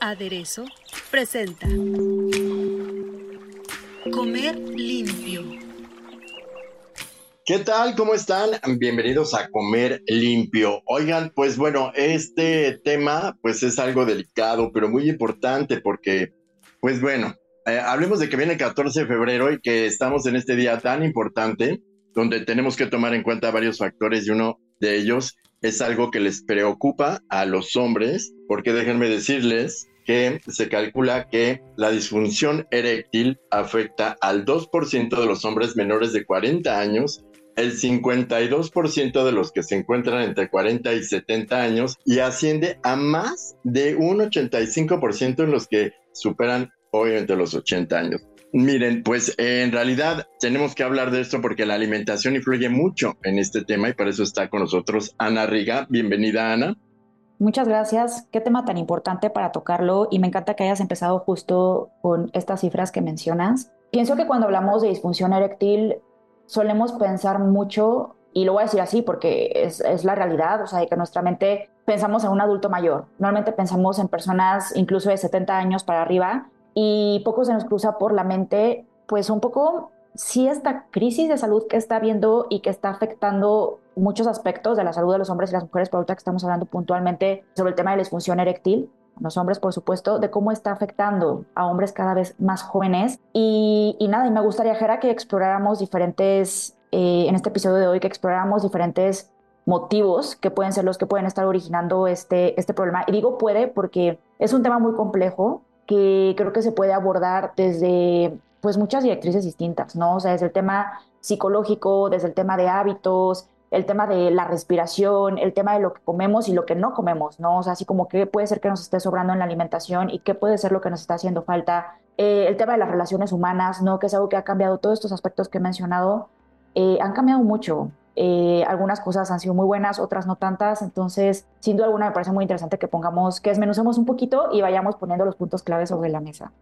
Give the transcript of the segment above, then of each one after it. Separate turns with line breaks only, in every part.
Aderezo presenta Comer limpio.
¿Qué tal? ¿Cómo están? Bienvenidos a Comer Limpio. Oigan, pues bueno, este tema pues es algo delicado, pero muy importante porque, pues bueno, eh, hablemos de que viene el 14 de febrero y que estamos en este día tan importante donde tenemos que tomar en cuenta varios factores y uno de ellos es algo que les preocupa a los hombres, porque déjenme decirles que se calcula que la disfunción eréctil afecta al 2% de los hombres menores de 40 años, el 52% de los que se encuentran entre 40 y 70 años y asciende a más de un 85% en los que superan obviamente los 80 años. Miren, pues en realidad tenemos que hablar de esto porque la alimentación influye mucho en este tema y para eso está con nosotros Ana Riga. Bienvenida, Ana.
Muchas gracias. Qué tema tan importante para tocarlo y me encanta que hayas empezado justo con estas cifras que mencionas. Pienso que cuando hablamos de disfunción eréctil solemos pensar mucho, y lo voy a decir así porque es, es la realidad, o sea, de que nuestra mente pensamos en un adulto mayor. Normalmente pensamos en personas incluso de 70 años para arriba y poco se nos cruza por la mente, pues un poco si esta crisis de salud que está viendo y que está afectando muchos aspectos de la salud de los hombres y las mujeres, por ahorita que estamos hablando puntualmente sobre el tema de la disfunción eréctil, los hombres, por supuesto, de cómo está afectando a hombres cada vez más jóvenes. Y, nada, y me gustaría, que exploráramos diferentes, eh, en este episodio de hoy, que exploráramos diferentes motivos que pueden ser los que pueden estar originando este, este problema. Y digo puede porque es un tema muy complejo que creo que se puede abordar desde pues muchas directrices distintas, ¿no? O sea, desde el tema psicológico, desde el tema de hábitos, el tema de la respiración, el tema de lo que comemos y lo que no comemos, ¿no? O sea, así como qué puede ser que nos esté sobrando en la alimentación y qué puede ser lo que nos está haciendo falta. Eh, el tema de las relaciones humanas, ¿no? Que es algo que ha cambiado, todos estos aspectos que he mencionado, eh, han cambiado mucho. Eh, algunas cosas han sido muy buenas, otras no tantas. Entonces, sin duda alguna, me parece muy interesante que pongamos, que desmenucemos un poquito y vayamos poniendo los puntos claves sobre la mesa.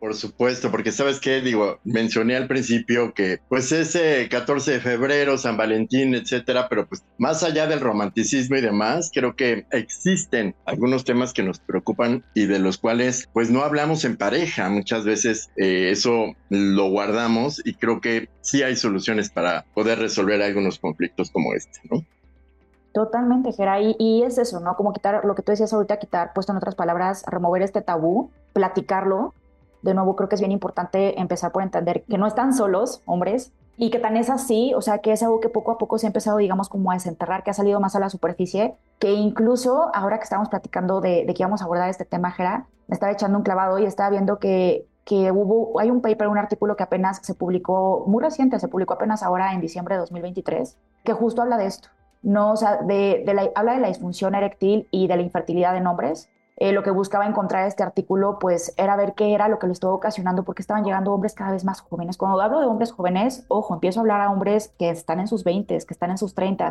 Por supuesto, porque sabes qué, digo, mencioné al principio que pues ese 14 de febrero, San Valentín, etcétera, pero pues más allá del romanticismo y demás, creo que existen algunos temas que nos preocupan y de los cuales pues no hablamos en pareja. Muchas veces eh, eso lo guardamos y creo que sí hay soluciones para poder resolver algunos conflictos como este, ¿no?
Totalmente, Gera, y, y, es eso, ¿no? Como quitar lo que tú decías ahorita, quitar, puesto en otras palabras, remover este tabú, platicarlo, de nuevo creo que es bien importante empezar por entender que no están solos, hombres, y que tan es así, o sea, que es algo que poco a poco se ha empezado, digamos, como a desenterrar, que ha salido más a la superficie, que incluso ahora que estamos platicando de, que íbamos a abordar este tema, Jera, me estaba echando un clavado y estaba viendo que, hubo, hay un paper, un artículo que apenas se publicó, muy reciente, se publicó apenas ahora en diciembre de 2023, que justo habla de esto, no, o sea, habla de la disfunción eréctil y de la infertilidad en hombres, eh, lo que buscaba encontrar este artículo, pues era ver qué era lo que lo estaba ocasionando, porque estaban llegando hombres cada vez más jóvenes. Cuando hablo de hombres jóvenes, ojo, empiezo a hablar a hombres que están en sus 20, que están en sus 30,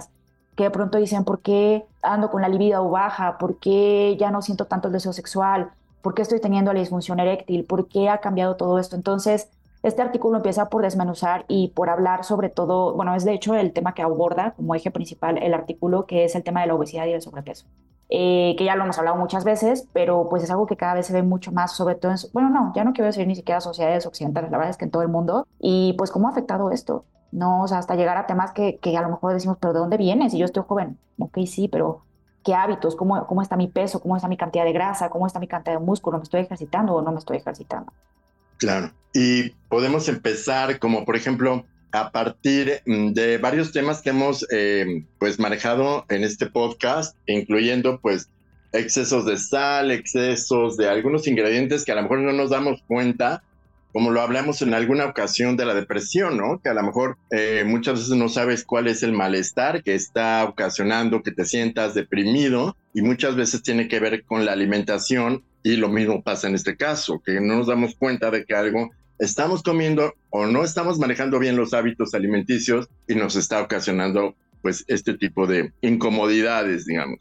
que de pronto dicen, ¿por qué ando con la libido baja? ¿Por qué ya no siento tanto el deseo sexual? ¿Por qué estoy teniendo la disfunción eréctil? ¿Por qué ha cambiado todo esto? Entonces, este artículo empieza por desmenuzar y por hablar sobre todo, bueno, es de hecho el tema que aborda como eje principal el artículo, que es el tema de la obesidad y el sobrepeso. Eh, que ya lo hemos hablado muchas veces, pero pues es algo que cada vez se ve mucho más, sobre todo en, bueno, no, ya no quiero decir ni siquiera sociedades occidentales, la verdad es que en todo el mundo, y pues cómo ha afectado esto, ¿no? O sea, hasta llegar a temas que, que a lo mejor decimos, pero ¿de dónde vienes? Y yo estoy joven, ok, sí, pero ¿qué hábitos? ¿Cómo, ¿Cómo está mi peso? ¿Cómo está mi cantidad de grasa? ¿Cómo está mi cantidad de músculo? ¿Me estoy ejercitando o no me estoy ejercitando?
Claro, y podemos empezar como, por ejemplo, a partir mm, de varios temas que hemos eh, pues manejado en este podcast, incluyendo pues excesos de sal, excesos de algunos ingredientes que a lo mejor no nos damos cuenta como lo hablamos en alguna ocasión de la depresión, ¿no? Que a lo mejor eh, muchas veces no sabes cuál es el malestar que está ocasionando que te sientas deprimido y muchas veces tiene que ver con la alimentación y lo mismo pasa en este caso, que no nos damos cuenta de que algo estamos comiendo o no estamos manejando bien los hábitos alimenticios y nos está ocasionando pues este tipo de incomodidades, digamos.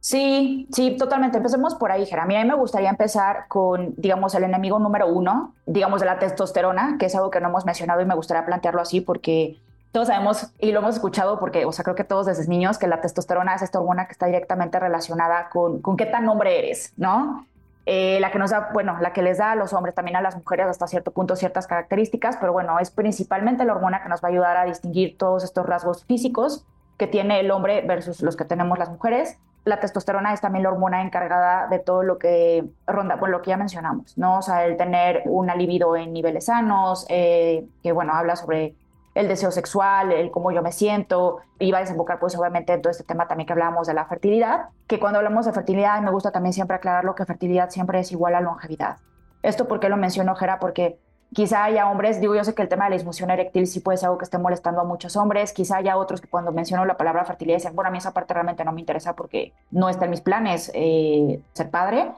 Sí, sí, totalmente. Empecemos por ahí, Jera. A mí me gustaría empezar con, digamos, el enemigo número uno, digamos, de la testosterona, que es algo que no hemos mencionado y me gustaría plantearlo así porque todos sabemos y lo hemos escuchado porque, o sea, creo que todos desde niños que la testosterona es esta hormona que está directamente relacionada con, con qué tan hombre eres, ¿no? Eh, la que nos da, bueno, la que les da a los hombres, también a las mujeres hasta cierto punto ciertas características, pero bueno, es principalmente la hormona que nos va a ayudar a distinguir todos estos rasgos físicos que tiene el hombre versus los que tenemos las mujeres la testosterona es también la hormona encargada de todo lo que ronda, bueno, lo que ya mencionamos, ¿no? O sea, el tener una libido en niveles sanos, eh, que bueno, habla sobre el deseo sexual, el cómo yo me siento, y va a desembocar pues obviamente en todo este tema también que hablábamos de la fertilidad, que cuando hablamos de fertilidad me gusta también siempre aclararlo que fertilidad siempre es igual a longevidad. Esto porque lo menciono, Jera, porque Quizá haya hombres, digo, yo sé que el tema de la disfunción eréctil sí puede ser algo que esté molestando a muchos hombres, quizá haya otros que cuando menciono la palabra fertilidad dicen, bueno, a mí esa parte realmente no me interesa porque no está en mis planes eh, ser padre,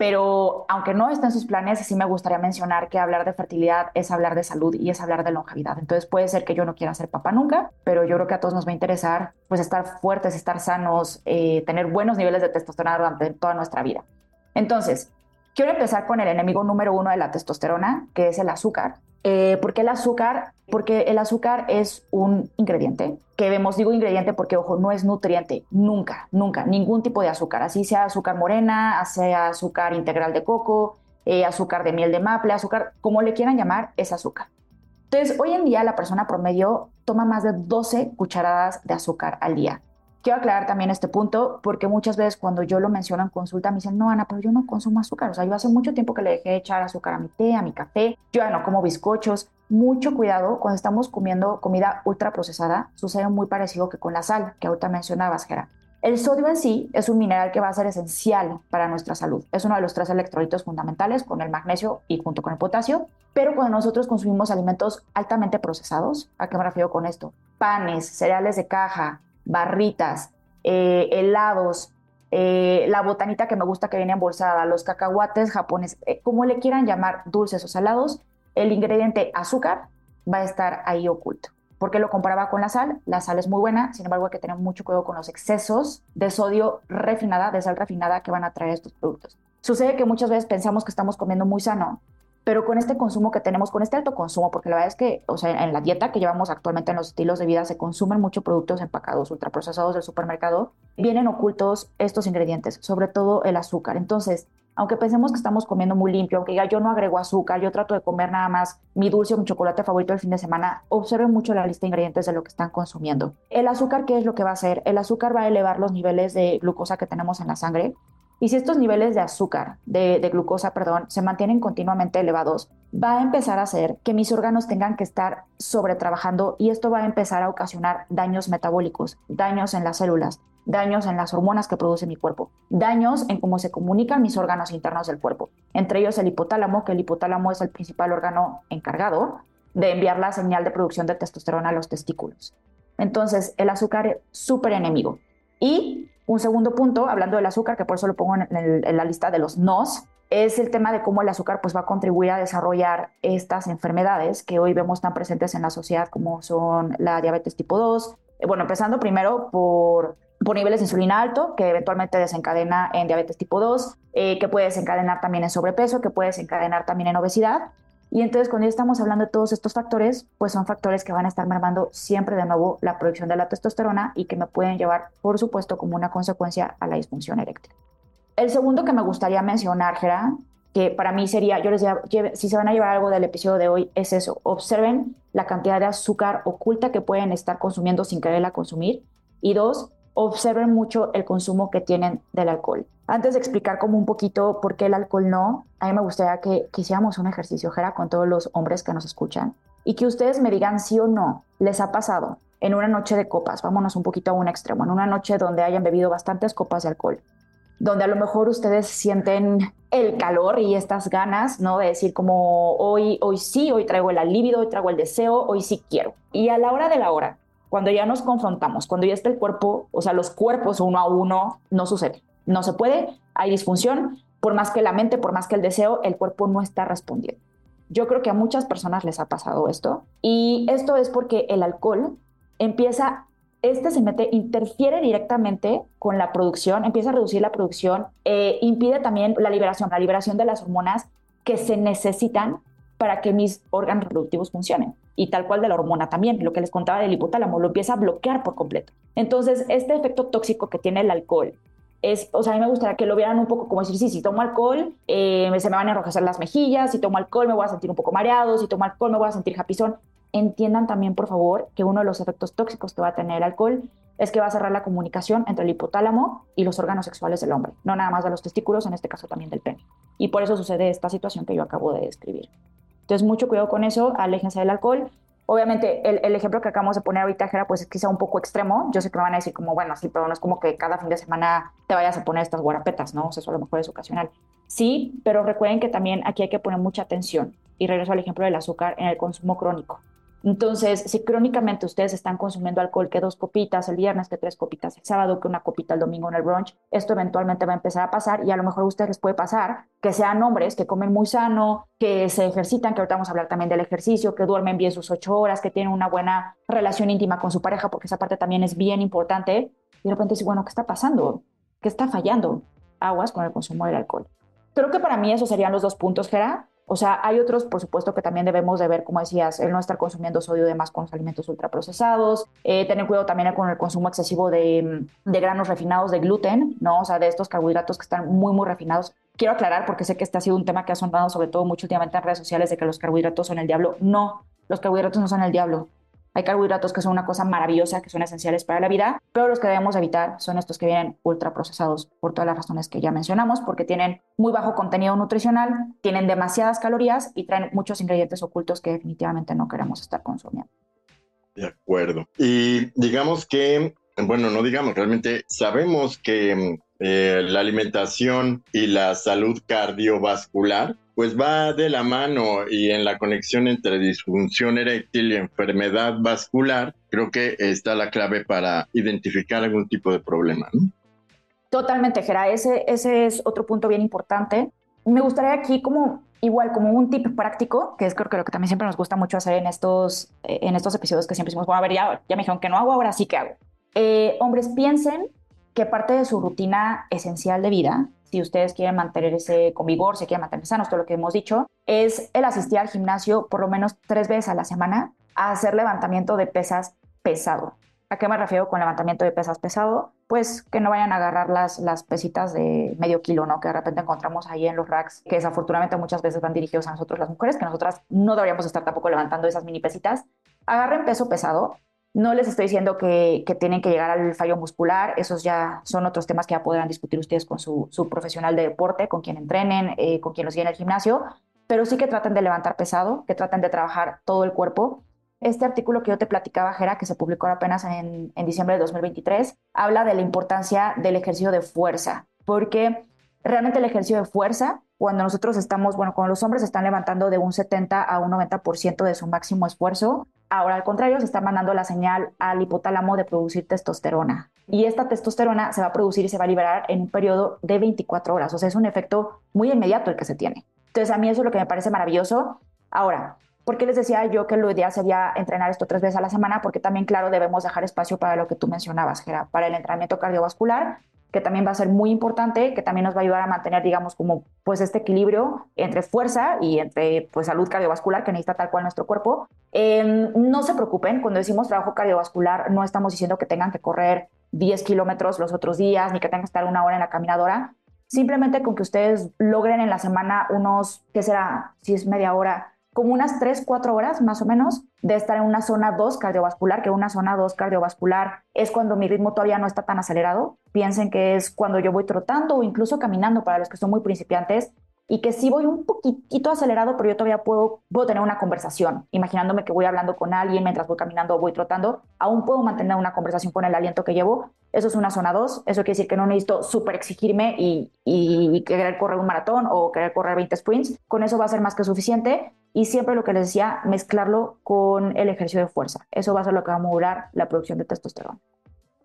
pero aunque no está en sus planes, sí me gustaría mencionar que hablar de fertilidad es hablar de salud y es hablar de longevidad. Entonces puede ser que yo no quiera ser papá nunca, pero yo creo que a todos nos va a interesar pues estar fuertes, estar sanos, eh, tener buenos niveles de testosterona durante toda nuestra vida. Entonces, Quiero empezar con el enemigo número uno de la testosterona, que es el azúcar. Eh, ¿Por qué el azúcar? Porque el azúcar es un ingrediente que vemos, digo ingrediente porque, ojo, no es nutriente, nunca, nunca, ningún tipo de azúcar, así sea azúcar morena, sea azúcar integral de coco, eh, azúcar de miel de maple, azúcar, como le quieran llamar, es azúcar. Entonces, hoy en día la persona promedio toma más de 12 cucharadas de azúcar al día. Quiero aclarar también este punto porque muchas veces cuando yo lo menciono en consulta me dicen, no, Ana, pero yo no consumo azúcar. O sea, yo hace mucho tiempo que le dejé echar azúcar a mi té, a mi café. Yo ya no como bizcochos. Mucho cuidado cuando estamos comiendo comida ultra procesada. Sucede muy parecido que con la sal, que ahorita mencionabas, Gera. El sodio en sí es un mineral que va a ser esencial para nuestra salud. Es uno de los tres electrolitos fundamentales con el magnesio y junto con el potasio. Pero cuando nosotros consumimos alimentos altamente procesados, ¿a qué me refiero con esto? Panes, cereales de caja, barritas, eh, helados, eh, la botanita que me gusta que viene embolsada, los cacahuates japoneses, eh, como le quieran llamar, dulces o salados, el ingrediente azúcar va a estar ahí oculto. ¿Por qué lo comparaba con la sal? La sal es muy buena, sin embargo hay que tener mucho cuidado con los excesos de sodio refinada, de sal refinada que van a traer estos productos. Sucede que muchas veces pensamos que estamos comiendo muy sano, pero con este consumo que tenemos, con este alto consumo, porque la verdad es que, o sea, en la dieta que llevamos actualmente en los estilos de vida se consumen muchos productos empacados, ultraprocesados del supermercado, vienen ocultos estos ingredientes, sobre todo el azúcar. Entonces, aunque pensemos que estamos comiendo muy limpio, aunque ya yo no agrego azúcar, yo trato de comer nada más mi dulce o mi chocolate favorito el fin de semana, observen mucho la lista de ingredientes de lo que están consumiendo. El azúcar, ¿qué es lo que va a hacer? El azúcar va a elevar los niveles de glucosa que tenemos en la sangre y si estos niveles de azúcar, de, glucosa, perdón, se mantienen continuamente elevados, va a empezar a hacer que mis órganos tengan que estar sobretrabajando y esto va a empezar a ocasionar daños metabólicos, daños en las células, daños en las hormonas que produce mi cuerpo, daños en cómo se comunican mis órganos internos del cuerpo, entre ellos el hipotálamo, que el hipotálamo es el principal órgano encargado de enviar la señal de producción de testosterona a los testículos. Entonces, el azúcar es súper enemigo. Y un segundo punto, hablando del azúcar, que por eso lo pongo en, la lista de los nos, es el tema de cómo el azúcar pues, va a contribuir a desarrollar estas enfermedades que hoy vemos tan presentes en la sociedad como son la diabetes tipo 2. Eh, bueno, empezando primero por, por niveles de insulina alto, que eventualmente desencadena en diabetes tipo 2, eh, que puede desencadenar también en sobrepeso, que puede desencadenar también en obesidad. Y entonces cuando ya estamos hablando de todos estos factores, pues son factores que van a estar mermando siempre de nuevo la producción de la testosterona y que me pueden llevar, por supuesto, como una consecuencia a la disfunción eréctil. El segundo que me gustaría mencionar, Gera, que para mí sería, yo les diría, si se van a llevar algo del episodio de hoy, es eso, observen la cantidad de azúcar oculta que pueden estar consumiendo sin quererla consumir. Y dos, observen mucho el consumo que tienen del alcohol. Antes de explicar como un poquito por qué el alcohol no, a mí me gustaría que, hiciéramos un ejercicio, Jera, con todos los hombres que nos escuchan y que ustedes me digan sí o no, les ha pasado en una noche de copas, vámonos un poquito a un extremo, en una noche donde hayan bebido bastantes copas de alcohol, donde a lo mejor ustedes sienten el calor y estas ganas, ¿no? De decir como hoy, hoy sí, hoy traigo el alivio, hoy traigo el deseo, hoy sí quiero. Y a la hora de la hora, cuando ya nos confrontamos, cuando ya está el cuerpo, o sea, los cuerpos uno a uno, no sucede. No se puede, hay disfunción, por más que la mente, por más que el deseo, el cuerpo no está respondiendo. Yo creo que a muchas personas les ha pasado esto y esto es porque el alcohol empieza este se mete, interfiere directamente con la producción, empieza a reducir la producción, eh, impide también la liberación, la liberación de las hormonas que se necesitan para que mis órganos reproductivos funcionen. Y tal cual de la hormona también, lo que les contaba del hipotálamo, lo empieza a bloquear por completo. Entonces, este efecto tóxico que tiene el alcohol es, o sea, a mí me gustaría que lo vieran un poco como decir, sí, si tomo alcohol, eh, se me van a enrojecer las mejillas, si tomo alcohol me voy a sentir un poco mareado, si tomo alcohol me voy a sentir japizón entiendan también, por favor, que uno de los efectos tóxicos que va a tener el alcohol es que va a cerrar la comunicación entre el hipotálamo y los órganos sexuales del hombre, no nada más de los testículos, en este caso también del pene. Y por eso sucede esta situación que yo acabo de describir. Entonces, mucho cuidado con eso, aléjense del alcohol. Obviamente, el, ejemplo que acabamos de poner ahorita, Jera, pues es quizá un poco extremo. Yo sé que me van a decir como, bueno, sí, pero no es como que cada fin de semana te vayas a poner estas guarapetas, ¿no? O eso a lo mejor es ocasional. Sí, pero recuerden que también aquí hay que poner mucha atención. Y regreso al ejemplo del azúcar en el consumo crónico. Entonces, si crónicamente ustedes están consumiendo alcohol, que dos copitas el viernes, que tres copitas el sábado, que una copita el domingo en el brunch, esto eventualmente va a empezar a pasar y a lo mejor a ustedes les puede pasar que sean hombres que comen muy sano, que se ejercitan, que ahorita vamos a hablar también del ejercicio, que duermen bien sus ocho horas, que tienen una buena relación íntima con su pareja, porque esa parte también es bien importante. Y de repente dice, bueno, ¿qué está pasando? ¿Qué está fallando? Aguas con el consumo del alcohol. Creo que para mí esos serían los dos puntos, Gera. O sea, hay otros, por supuesto, que también debemos de ver, como decías, el no estar consumiendo sodio de más con los alimentos ultraprocesados, eh, tener cuidado también con el consumo excesivo de, de, granos refinados, de gluten, ¿no? O sea, de estos carbohidratos que están muy, muy refinados. Quiero aclarar, porque sé que este ha sido un tema que ha sonado sobre todo mucho últimamente en redes sociales, de que los carbohidratos son el diablo. No, los carbohidratos no son el diablo. Hay carbohidratos que son una cosa maravillosa, que son esenciales para la vida, pero los que debemos evitar son estos que vienen ultraprocesados por todas las razones que ya mencionamos, porque tienen muy bajo contenido nutricional, tienen demasiadas calorías y traen muchos ingredientes ocultos que definitivamente no queremos estar consumiendo.
De acuerdo. Y digamos que, bueno, no digamos, realmente sabemos que eh, la alimentación y la salud cardiovascular pues va de la mano y en la conexión entre disfunción eréctil y enfermedad vascular, creo que está la clave para identificar algún tipo de problema.
Totalmente, Gera. Ese, ese es otro punto bien importante. Me gustaría aquí como igual como un tip práctico, que es creo que lo que también siempre nos gusta mucho hacer en estos, eh, en estos episodios que siempre decimos, bueno, a ver, ya, ya me dijeron que no hago, ahora sí que hago. Eh, hombres, piensen que parte de su rutina esencial de vida si ustedes quieren mantenerse con vigor, si quieren mantenerse sanos, todo lo que hemos dicho, es el asistir al gimnasio por lo menos tres veces a la semana a hacer levantamiento de pesas pesado. ¿A qué me refiero con levantamiento de pesas pesado? Pues que no vayan a agarrar las, pesitas de medio kilo, ¿no? Que de repente encontramos ahí en los racks, que desafortunadamente muchas veces van dirigidos a nosotros las mujeres, que nosotras no deberíamos estar tampoco levantando esas mini pesitas. Agarren peso pesado, no les estoy diciendo que, tienen que llegar al fallo muscular, esos ya son otros temas que ya podrán discutir ustedes con su, profesional de deporte, con quien entrenen, eh, con quien los guíe en el gimnasio, pero sí que traten de levantar pesado, que traten de trabajar todo el cuerpo. Este artículo que yo te platicaba, Jera, que se publicó apenas en, en diciembre de 2023, habla de la importancia del ejercicio de fuerza, porque realmente el ejercicio de fuerza, cuando nosotros estamos, bueno, cuando los hombres están levantando de un 70 a un 90% de su máximo esfuerzo, Ahora, al contrario, se está mandando la señal al hipotálamo de producir testosterona. Y esta testosterona se va a producir y se va a liberar en un periodo de 24 horas. O sea, es un efecto muy inmediato el que se tiene. Entonces, a mí eso es lo que me parece maravilloso. Ahora, ¿por qué les decía yo que lo ideal sería entrenar esto tres veces a la semana? Porque también, claro, debemos dejar espacio para lo que tú mencionabas, Gera, para el entrenamiento cardiovascular que también va a ser muy importante, que también nos va a ayudar a mantener, digamos, como pues este equilibrio entre fuerza y entre pues salud cardiovascular que necesita tal cual nuestro cuerpo. Em, no se preocupen, cuando decimos trabajo cardiovascular, no estamos diciendo que tengan que correr 10 kilómetros los otros días, ni que tengan que estar una hora en la caminadora. Simplemente con que ustedes logren en la semana unos, ¿qué será? Si es media hora, como unas 3, 4 horas más o menos de estar en una zona 2 cardiovascular, que una zona 2 cardiovascular es cuando mi ritmo todavía no está tan acelerado. Piensen que es cuando yo voy trotando o incluso caminando para los que son muy principiantes y que sí voy un poquitito acelerado, pero yo todavía puedo, puedo tener una conversación, imaginándome que voy hablando con alguien mientras voy caminando o voy trotando, aún puedo mantener una conversación con el aliento que llevo. Eso es una zona 2. Eso quiere decir que no necesito súper exigirme y, y, querer correr un maratón o querer correr 20 sprints. Con eso va a ser más que suficiente. Y siempre lo que les decía, mezclarlo con el ejercicio de fuerza. Eso va a ser lo que va a modular la producción de testosterona.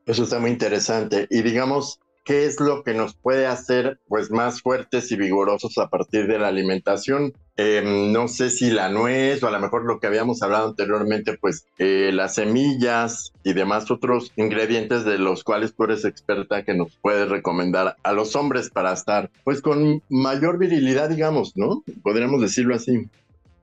Eso está muy interesante. Y digamos, ¿qué es lo que nos puede hacer pues más fuertes y vigorosos a partir de la alimentación? Em, no sé si la nuez o a lo mejor lo que habíamos hablado anteriormente, pues eh, las semillas y demás otros ingredientes de los cuales tú eres experta que nos puedes recomendar a los hombres para estar pues con mayor virilidad, digamos, ¿no? Podríamos decirlo así.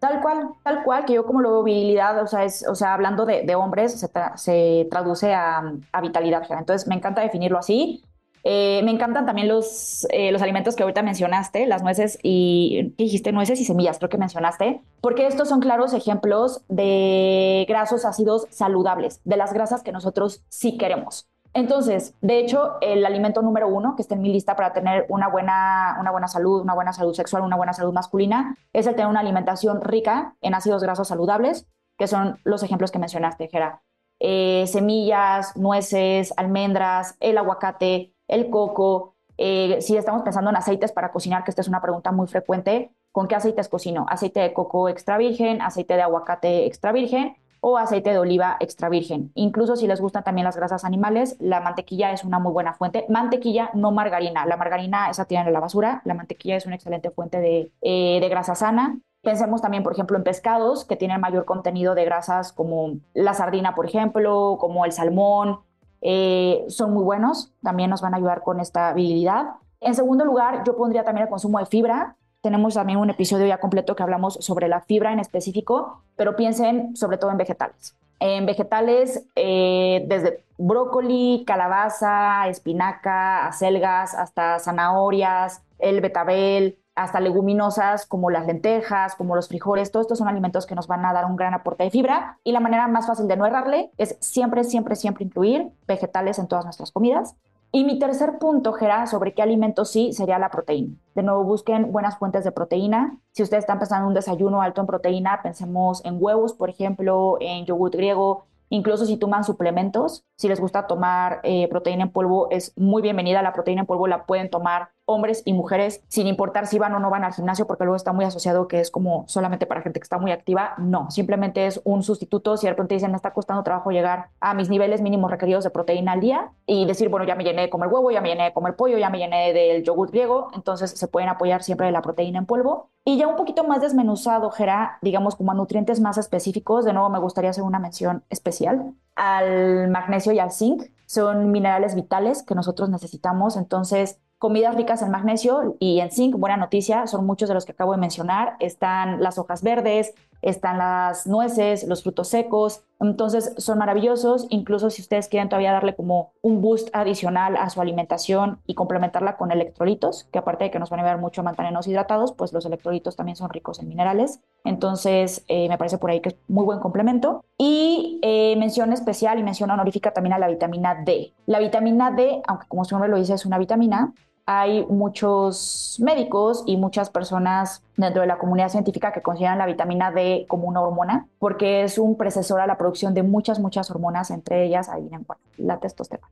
Tal cual, tal cual, que yo como lo veo virilidad, o sea, es, o sea hablando de, hombres, se, traduce a, vitalidad. Entonces, me encanta definirlo así. Eh, me encantan también los, eh, los alimentos que ahorita mencionaste, las nueces y, ¿qué dijiste? Nueces y semillas, creo que mencionaste, porque estos son claros ejemplos de grasos ácidos saludables, de las grasas que nosotros sí queremos. Entonces, de hecho, el alimento número uno que está en mi lista para tener una buena, una buena salud, una buena salud sexual, una buena salud masculina, es el tener una alimentación rica en ácidos grasos saludables, que son los ejemplos que mencionaste, Jera. Eh, semillas, nueces, almendras, el aguacate, el coco. Eh, si estamos pensando en aceites para cocinar, que esta es una pregunta muy frecuente, ¿con qué aceites cocino? Aceite de coco extra virgen, aceite de aguacate extra virgen o aceite de oliva extra virgen. Incluso si les gustan también las grasas animales, la mantequilla es una muy buena fuente. Mantequilla, no margarina. La margarina esa tiene en la basura. La mantequilla es una excelente fuente de, eh, de grasa sana. Pensemos también, por ejemplo, en pescados que tienen mayor contenido de grasas como la sardina, por ejemplo, como el salmón. Eh, son muy buenos, también nos van a ayudar con esta habilidad. En segundo lugar, yo pondría también el consumo de fibra. Tenemos también un episodio ya completo que hablamos sobre la fibra en específico, pero piensen sobre todo en vegetales. En vegetales, eh, desde brócoli, calabaza, espinaca, acelgas, hasta zanahorias, el betabel, hasta leguminosas como las lentejas, como los frijoles, todos estos son alimentos que nos van a dar un gran aporte de fibra y la manera más fácil de no errarle es siempre, siempre, siempre incluir vegetales en todas nuestras comidas. Y mi tercer punto, Gera, sobre qué alimentos sí, sería la proteína. De nuevo, busquen buenas fuentes de proteína. Si ustedes están pensando en un desayuno alto en proteína, pensemos en huevos, por ejemplo, en yogur griego, Incluso si toman suplementos, si les gusta tomar eh, proteína en polvo, es muy bienvenida. La proteína en polvo la pueden tomar hombres y mujeres, sin importar si van o no van al gimnasio, porque luego está muy asociado que es como solamente para gente que está muy activa. No, simplemente es un sustituto. Si de repente dicen, me está costando trabajo llegar a mis niveles mínimos requeridos de proteína al día y decir, bueno, ya me llené de comer huevo, ya me llené de comer pollo, ya me llené del yogur griego, entonces se pueden apoyar siempre de la proteína en polvo. Y ya un poquito más desmenuzado, Gera, digamos como a nutrientes más específicos, de nuevo me gustaría hacer una mención especial al magnesio y al zinc. Son minerales vitales que nosotros necesitamos, entonces comidas ricas en magnesio y en zinc, buena noticia, son muchos de los que acabo de mencionar. Están las hojas verdes, están las nueces, los frutos secos, entonces son maravillosos, incluso si ustedes quieren todavía darle como un boost adicional a su alimentación y complementarla con electrolitos, que aparte de que nos van a ayudar mucho a mantenernos hidratados, pues los electrolitos también son ricos en minerales, entonces eh, me parece por ahí que es muy buen complemento. Y eh, mención especial y mención honorífica también a la vitamina D. La vitamina D, aunque como su nombre lo dice es una vitamina, hay muchos médicos y muchas personas dentro de la comunidad científica que consideran la vitamina D como una hormona, porque es un precesor a la producción de muchas, muchas hormonas, entre ellas, adivinen cuál, la testosterona.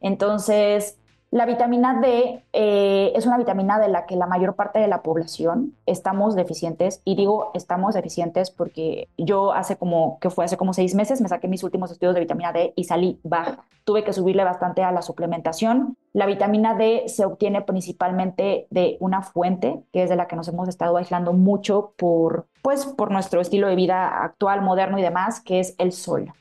Entonces, la vitamina D eh, es una vitamina de la que la mayor parte de la población estamos deficientes y digo estamos deficientes porque yo hace como que fue hace como seis meses me saqué mis últimos estudios de vitamina D y salí baja. Tuve que subirle bastante a la suplementación. La vitamina D se obtiene principalmente de una fuente que es de la que nos hemos estado aislando mucho por pues por nuestro estilo de vida actual, moderno y demás, que es el sol.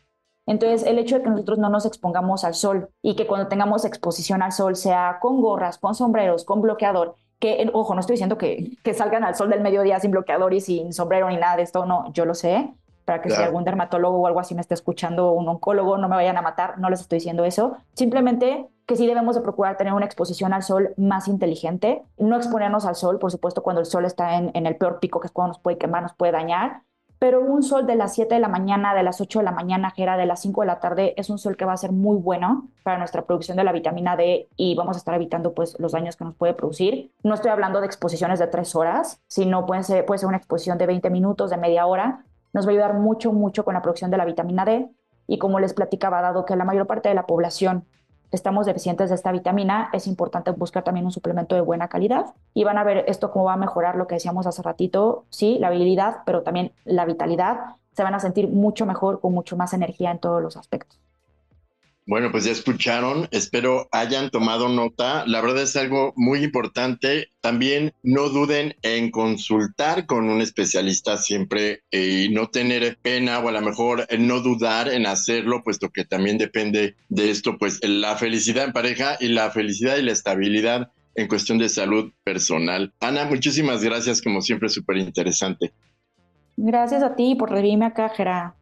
Entonces, el hecho de que nosotros no nos expongamos al sol y que cuando tengamos exposición al sol sea con gorras, con sombreros, con bloqueador, que, ojo, no estoy diciendo que, que salgan al sol del mediodía sin bloqueador y sin sombrero ni nada de esto, no, yo lo sé, para que si algún dermatólogo o algo así me esté escuchando, un oncólogo, no me vayan a matar, no les estoy diciendo eso. Simplemente que sí debemos de procurar tener una exposición al sol más inteligente, no exponernos al sol, por supuesto, cuando el sol está en, en el peor pico, que es cuando nos puede quemar, nos puede dañar, pero un sol de las 7 de la mañana, de las 8 de la mañana, que era de las 5 de la tarde, es un sol que va a ser muy bueno para nuestra producción de la vitamina D y vamos a estar evitando pues los daños que nos puede producir. No estoy hablando de exposiciones de 3 horas, sino puede ser, puede ser una exposición de 20 minutos, de media hora. Nos va a ayudar mucho, mucho con la producción de la vitamina D y como les platicaba, dado que la mayor parte de la población estamos deficientes de esta vitamina, es importante buscar también un suplemento de buena calidad y van a ver esto cómo va a mejorar lo que decíamos hace ratito, sí, la habilidad, pero también la vitalidad. Se van a sentir mucho mejor, con mucho más energía en todos los aspectos.
Bueno, pues ya escucharon, espero hayan tomado nota. La verdad es algo muy importante. También no duden en consultar con un especialista siempre eh, y no tener pena o a lo mejor no dudar en hacerlo, puesto que también depende de esto, pues la felicidad en pareja y la felicidad y la estabilidad en cuestión de salud personal. Ana, muchísimas gracias, como siempre, súper interesante.
Gracias a ti por recibirme acá, Gerard.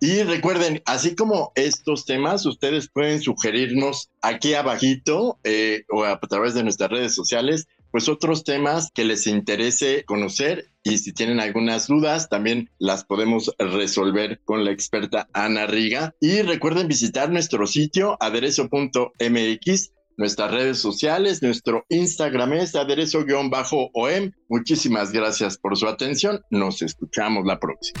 Y recuerden, así como estos temas, ustedes pueden sugerirnos aquí abajito eh, o a través de nuestras redes sociales, pues otros temas que les interese conocer y si tienen algunas dudas, también las podemos resolver con la experta Ana Riga. Y recuerden visitar nuestro sitio aderezo.mx nuestras redes sociales, nuestro Instagram es aderezo-om. Muchísimas gracias por su atención. Nos escuchamos la próxima.